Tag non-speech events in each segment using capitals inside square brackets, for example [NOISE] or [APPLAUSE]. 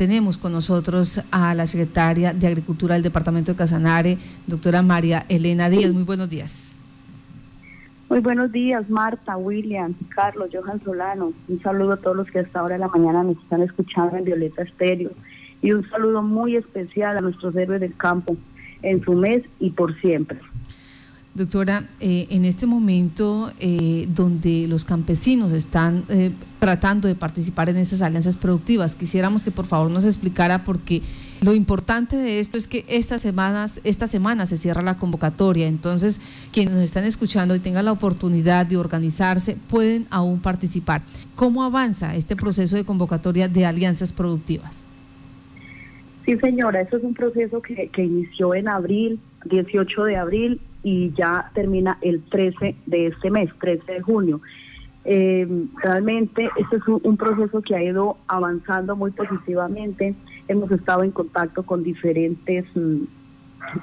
Tenemos con nosotros a la secretaria de Agricultura del Departamento de Casanare, doctora María Elena Díaz. Muy buenos días. Muy buenos días, Marta, William, Carlos, Johan Solano. Un saludo a todos los que hasta ahora de la mañana nos están escuchando en Violeta Estéreo. Y un saludo muy especial a nuestros héroes del campo en su mes y por siempre. Doctora, eh, en este momento eh, donde los campesinos están eh, tratando de participar en esas alianzas productivas, quisiéramos que por favor nos explicara porque lo importante de esto es que estas semanas, esta semana se cierra la convocatoria, entonces quienes nos están escuchando y tengan la oportunidad de organizarse pueden aún participar. ¿Cómo avanza este proceso de convocatoria de alianzas productivas? Sí, señora, eso es un proceso que, que inició en abril, 18 de abril, y ya termina el 13 de este mes, 13 de junio. Eh, realmente este es un, proceso que ha ido avanzando muy positivamente. Hemos estado en contacto con diferentes mm,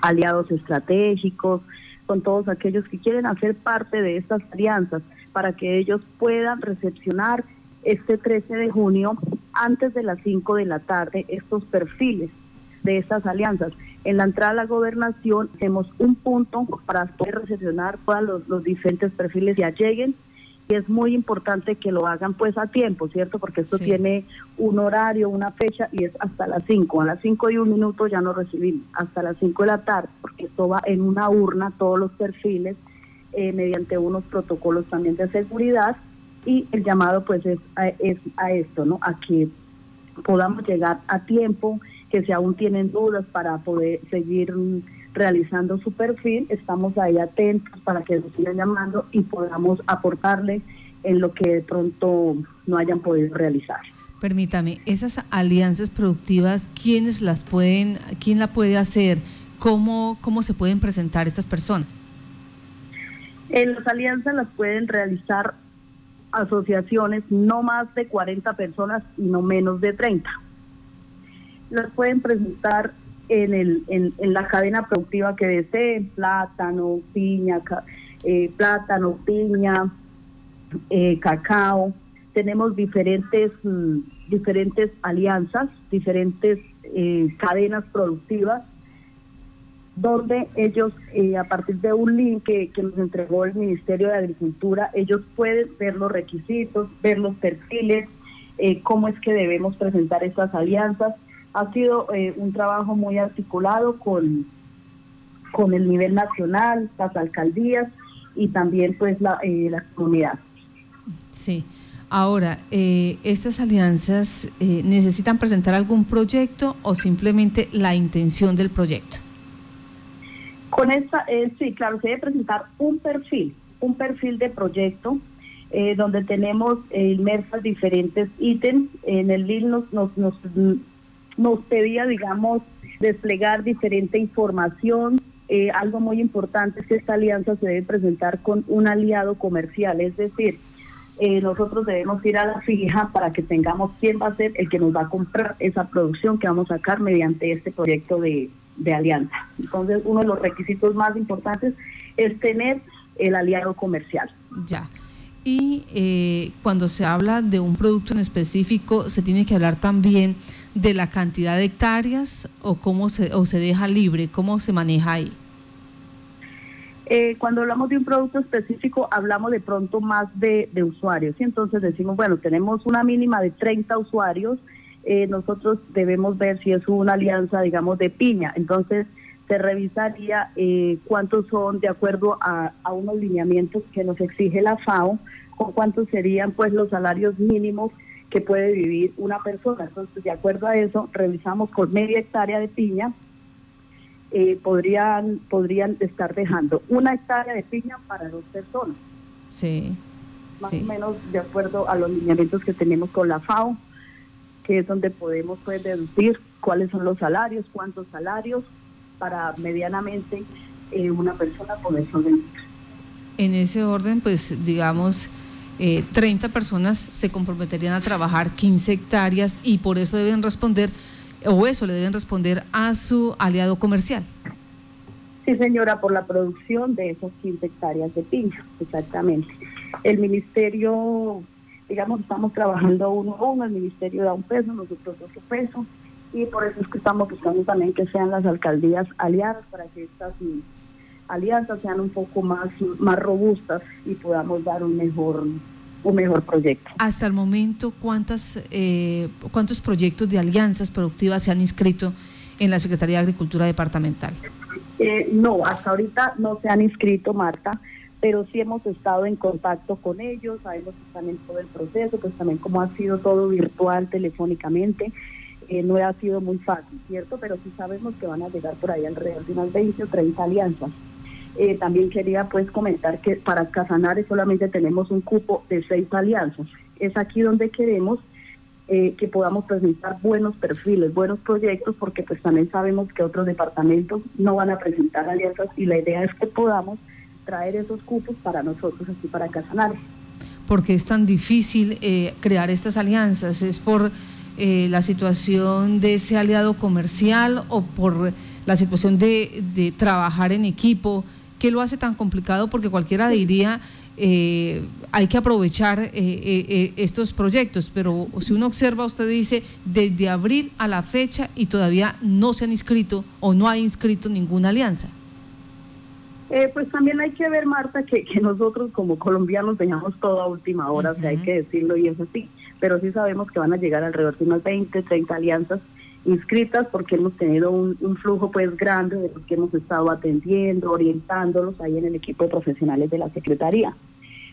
aliados estratégicos, con todos aquellos que quieren hacer parte de estas alianzas para que ellos puedan recepcionar este 13 de junio antes de las 5 de la tarde estos perfiles de estas alianzas. En la entrada a la gobernación tenemos un punto para poder recepcionar todos los, diferentes perfiles ya lleguen y es muy importante que lo hagan pues a tiempo, ¿cierto? Porque esto tiene un horario, una fecha y es hasta las 5. A las 5 y un minuto ya no recibimos, hasta las 5 de la tarde, porque esto va en una urna, todos los perfiles, eh, mediante unos protocolos también de seguridad y el llamado pues es es a esto, ¿no? A que podamos llegar a tiempo que si aún tienen dudas para poder seguir realizando su perfil, estamos ahí atentos para que nos sigan llamando y podamos aportarle en lo que de pronto no hayan podido realizar. Permítame, esas alianzas productivas, ¿quiénes las pueden, quién la puede hacer? ¿Cómo, cómo se pueden presentar estas personas? En las alianzas las pueden realizar asociaciones no más de 40 personas y no menos de 30 las pueden presentar en, el, en, la cadena productiva que deseen, plátano, piña, eh, plátano, piña, eh, cacao. Tenemos diferentes, mm, diferentes alianzas, diferentes eh, cadenas productivas, donde ellos, a partir de un link que, que nos entregó el Ministerio de Agricultura, ellos pueden ver los requisitos, ver los perfiles, cómo es que debemos presentar estas alianzas ha sido eh, un trabajo muy articulado con, con el nivel nacional, las alcaldías y también pues la, eh, la comunidad. Sí. Ahora, eh, ¿estas alianzas necesitan presentar algún proyecto o simplemente la intención del proyecto? Con esta, sí, claro, se debe presentar un perfil, un perfil de proyecto donde tenemos inmersas diferentes ítems. En el link nos, nos, nos nos pedía, digamos, desplegar diferente información. Eh, algo muy importante es que esta alianza se debe presentar con un aliado comercial, es decir, eh, nosotros debemos ir a la fija para que tengamos quién va a ser el que nos va a comprar esa producción que vamos a sacar mediante este proyecto de, de alianza. Entonces, uno de los requisitos más importantes es tener el aliado comercial. Ya. Y eh, cuando se habla de un producto en específico, se tiene que hablar también de la cantidad de hectáreas o cómo se, o se deja libre, cómo se maneja ahí? Eh, cuando hablamos de un producto específico, hablamos de pronto más de, usuarios. Y entonces decimos, bueno, tenemos una mínima de 30 usuarios, eh, nosotros debemos ver si es una alianza, digamos, de piña. Entonces se revisaría eh, cuántos son de acuerdo a, a, unos lineamientos que nos exige la FAO, con cuántos serían pues los salarios mínimos que puede vivir una persona. Entonces, de acuerdo a eso, revisamos con media hectárea de piña, eh, podrían, podrían estar dejando una hectárea de piña para dos personas. Sí. Más o menos de acuerdo a los lineamientos que tenemos con la FAO, que es donde podemos pues, deducir cuáles son los salarios, cuántos salarios, para medianamente eh, una persona poder sobrevivir. En ese orden, pues digamos, eh, 30 personas se comprometerían a trabajar 15 hectáreas y por eso deben responder, o eso le deben responder a su aliado comercial. Sí, señora, por la producción de esas 15 hectáreas de piña, exactamente. El ministerio, digamos, estamos trabajando uno a uno, el ministerio da un peso, nosotros otro peso, y por eso es que estamos buscando también que sean las alcaldías aliadas para que estas alianzas sean un poco más, más robustas y podamos dar un mejor un mejor proyecto. Hasta el momento, ¿cuántas, eh, ¿cuántos proyectos de alianzas productivas se han inscrito en la Secretaría de Agricultura Departamental? Eh, no, hasta ahorita no se han inscrito, Marta, pero sí hemos estado en contacto con ellos, sabemos que están en todo el proceso, pues también como ha sido todo virtual, telefónicamente, eh, no ha sido muy fácil, ¿cierto? Pero sí sabemos que van a llegar por ahí alrededor de unas 20 o 30 alianzas. Eh, también quería pues comentar que para Casanares solamente tenemos un cupo de seis alianzas. Es aquí donde queremos eh, que podamos presentar buenos perfiles, buenos proyectos, porque pues también sabemos que otros departamentos no van a presentar alianzas y la idea es que podamos traer esos cupos para nosotros aquí para Casanares. ¿Por qué es tan difícil eh, crear estas alianzas? ¿Es por la situación de ese aliado comercial o por la situación de trabajar en equipo? ¿Qué lo hace tan complicado? Porque cualquiera diría, eh, hay que aprovechar eh, eh, estos proyectos, pero si uno observa, usted dice, desde abril a la fecha y todavía no se han inscrito o no ha inscrito ninguna alianza. pues también hay que ver, Marta, que, nosotros como colombianos dejamos todo a última hora, hay que decirlo y es así, pero sí sabemos que van a llegar alrededor de unas 20, 30 alianzas inscritas porque hemos tenido un, flujo pues grande de los que hemos estado atendiendo, orientándolos ahí en el equipo de profesionales de la Secretaría.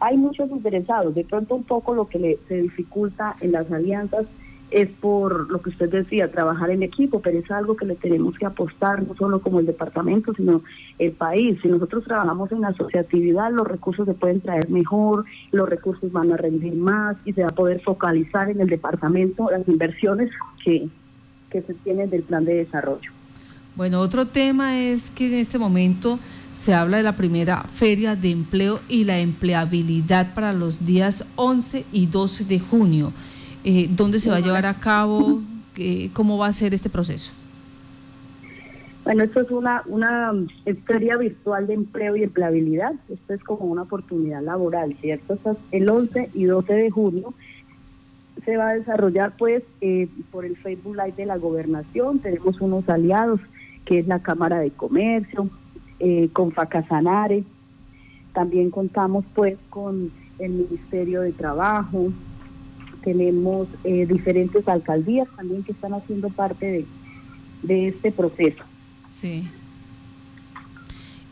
Hay muchos interesados, de pronto un poco lo que le, se dificulta en las alianzas es por lo que usted decía, trabajar en equipo, pero es algo que le tenemos que apostar, no solo como el departamento, sino el país. Si nosotros trabajamos en asociatividad, los recursos se pueden traer mejor, los recursos van a rendir más y se va a poder focalizar en el departamento las inversiones que, que se tienen del plan de desarrollo. Bueno, otro tema es que en este momento se habla de la primera feria de empleo y la empleabilidad para los días 11 y 12 de junio. Eh, ¿Dónde se va a llevar a cabo? ¿Cómo va a ser este proceso? Bueno, esto es una, una feria virtual de empleo y empleabilidad. Esto es como una oportunidad laboral, ¿cierto? Es el 11 y 12 de junio se va a desarrollar pues eh, por el Facebook Live de la gobernación. Tenemos unos aliados que es la Cámara de Comercio, eh, con Facasanare. También contamos pues con el Ministerio de Trabajo. Tenemos eh, diferentes alcaldías también que están haciendo parte de, de este proceso. Sí.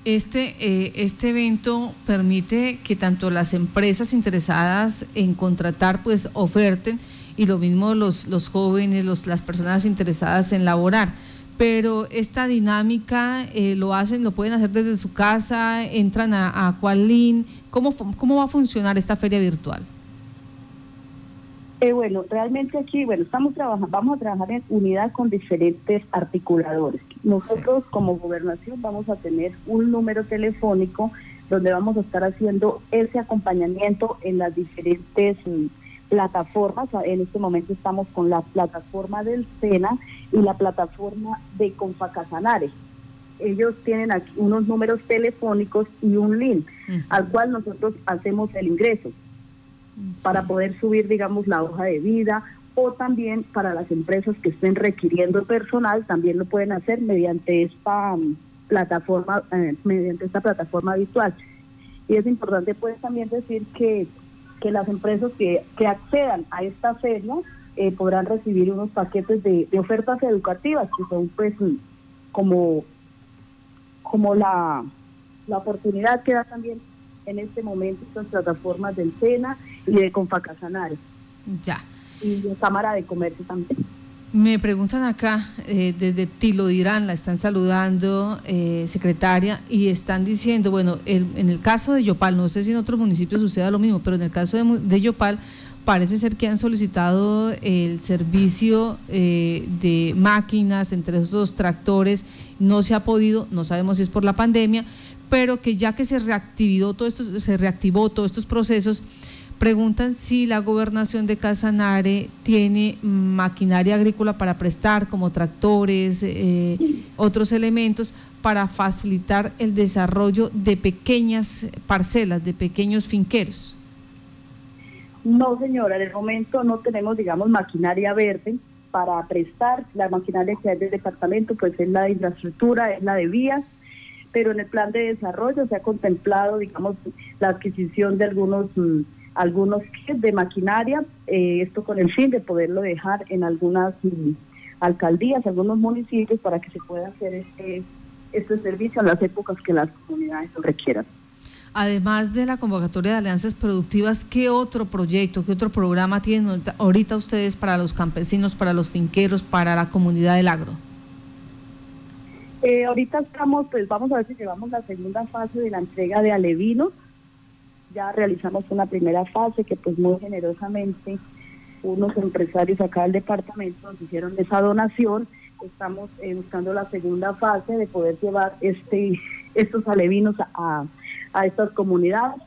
Este, eh, este evento permite que tanto las empresas interesadas en contratar pues oferten y lo mismo los, los jóvenes, los, las personas interesadas en laborar. Pero esta dinámica eh, lo hacen, lo pueden hacer desde su casa, entran a, a Qualin. ¿Cómo, ¿Cómo va a funcionar esta feria virtual? Eh, bueno, realmente aquí, bueno, estamos trabajando, vamos a trabajar en unidad con diferentes articuladores. Nosotros como gobernación vamos a tener un número telefónico donde vamos a estar haciendo ese acompañamiento en las diferentes mm, plataformas. En este momento estamos con la plataforma del SENA y la plataforma de Confacasanare. Ellos tienen aquí unos números telefónicos y un link al cual nosotros hacemos el ingreso para poder subir, digamos, la hoja de vida o también para las empresas que estén requiriendo personal, también lo pueden hacer mediante esta um, plataforma, eh, mediante esta plataforma virtual. Y es importante pues también decir que, que las empresas que, que accedan a esta feria eh, podrán recibir unos paquetes de, de, ofertas educativas que son pues como, como la, la oportunidad que da también en este momento estas plataformas del SENA y de Confacasanare. Ya. Y de Cámara de Comercio también. Me preguntan acá, eh, desde Tilo Dirán, la están saludando, eh, secretaria, y están diciendo, bueno, en el caso de Yopal, no sé si en otros municipios suceda lo mismo, pero en el caso de, Yopal, parece ser que han solicitado el servicio eh, de máquinas entre esos tractores, no se ha podido, no sabemos si es por la pandemia, pero que ya que se reactivó todo esto, se reactivó todos estos procesos, preguntan si la gobernación de Casanare tiene maquinaria agrícola para prestar, como tractores, eh, otros elementos, para facilitar el desarrollo de pequeñas parcelas, de pequeños finqueros. No, señora, en el momento no tenemos, digamos, maquinaria verde para prestar. La maquinaria que hay del departamento pues es la de infraestructura, es la de vías, pero en el plan de desarrollo se ha contemplado, digamos, la adquisición de algunos mm, algunos kits de maquinaria, eh, esto con el fin de poderlo dejar en algunas mm, alcaldías, algunos municipios para que se pueda hacer este, este servicio en las épocas que las comunidades lo requieran. Además de la convocatoria de alianzas productivas, ¿qué otro proyecto, qué otro programa tienen ahorita ustedes para los campesinos, para los finqueros, para la comunidad del agro? Eh, ahorita estamos, pues vamos a ver si llevamos la segunda fase de la entrega de alevinos. Ya realizamos una primera fase que pues muy generosamente unos empresarios acá del departamento nos hicieron esa donación. Estamos eh, buscando la segunda fase de poder llevar este [LAUGHS] estos alevinos a, a estas comunidades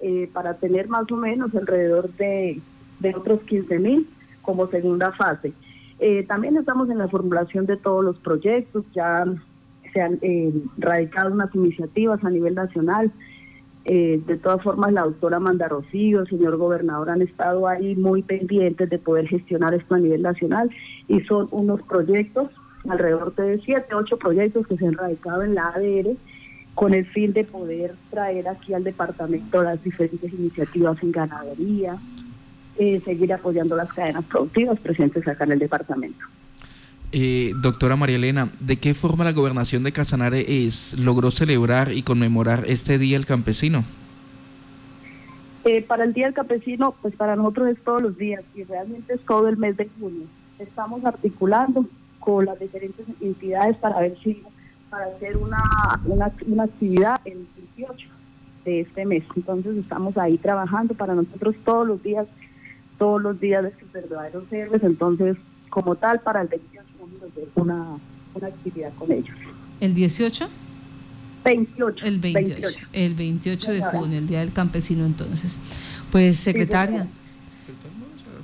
eh, para tener más o menos alrededor de, de otros 15 mil como segunda fase. También estamos en la formulación de todos los proyectos, ya se han eh, radicado unas iniciativas a nivel nacional. de todas formas, la doctora Amanda Rocío, el señor gobernador han estado ahí muy pendientes de poder gestionar esto a nivel nacional y son unos proyectos, alrededor de siete, ocho proyectos que se han radicado en la ADR con el fin de poder traer aquí al departamento las diferentes iniciativas en ganadería, eh, seguir apoyando las cadenas productivas presentes acá en el departamento. Eh, doctora María Elena, ¿de qué forma la gobernación de Casanare es, logró celebrar y conmemorar este Día del Campesino? Eh, para el Día del Campesino, pues para nosotros es todos los días y realmente es todo el mes de junio. Estamos articulando con las diferentes entidades para ver si para hacer una, una, actividad el 18 de este mes. Entonces estamos ahí trabajando para nosotros todos los días, todos los días de estos verdaderos héroes. Entonces, como tal, para el 28 vamos a hacer una, una actividad con ellos. ¿El 18? 28. El 28, El 28 de junio, el Día del Campesino, entonces. Pues, secretaria.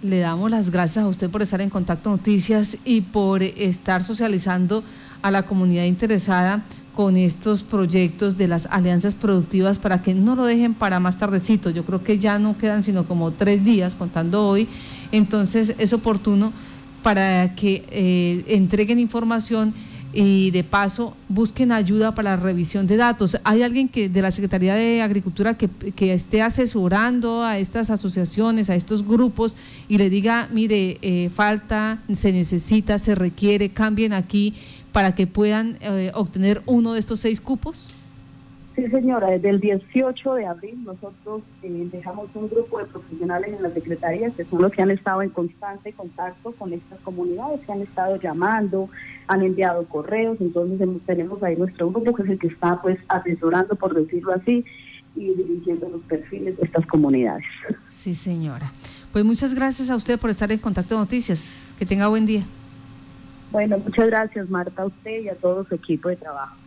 le damos las gracias a usted por estar en Contacto Noticias y por estar socializando a la comunidad interesada con estos proyectos de las alianzas productivas para que no lo dejen para más tardecito. Yo creo que ya no quedan sino como tres días contando hoy, entonces es oportuno para que eh, entreguen información y de paso busquen ayuda para la revisión de datos. ¿Hay alguien que de la Secretaría de Agricultura que, que esté asesorando a estas asociaciones, a estos grupos y le diga, mire, eh, falta, se necesita, se requiere, cambien aquí para que puedan eh, obtener uno de estos seis cupos? Sí, señora, desde el 18 de abril nosotros eh, dejamos un grupo de profesionales en las secretarías que son los que han estado en constante contacto con estas comunidades, que han estado llamando, han enviado correos, entonces tenemos ahí nuestro grupo que es el que está pues asesorando, por decirlo así, y dirigiendo los perfiles de estas comunidades. Sí, señora. Pues muchas gracias a usted por estar en Contacto de Noticias. Que tenga buen día. Bueno, muchas gracias Marta, a usted y a todo su equipo de trabajo.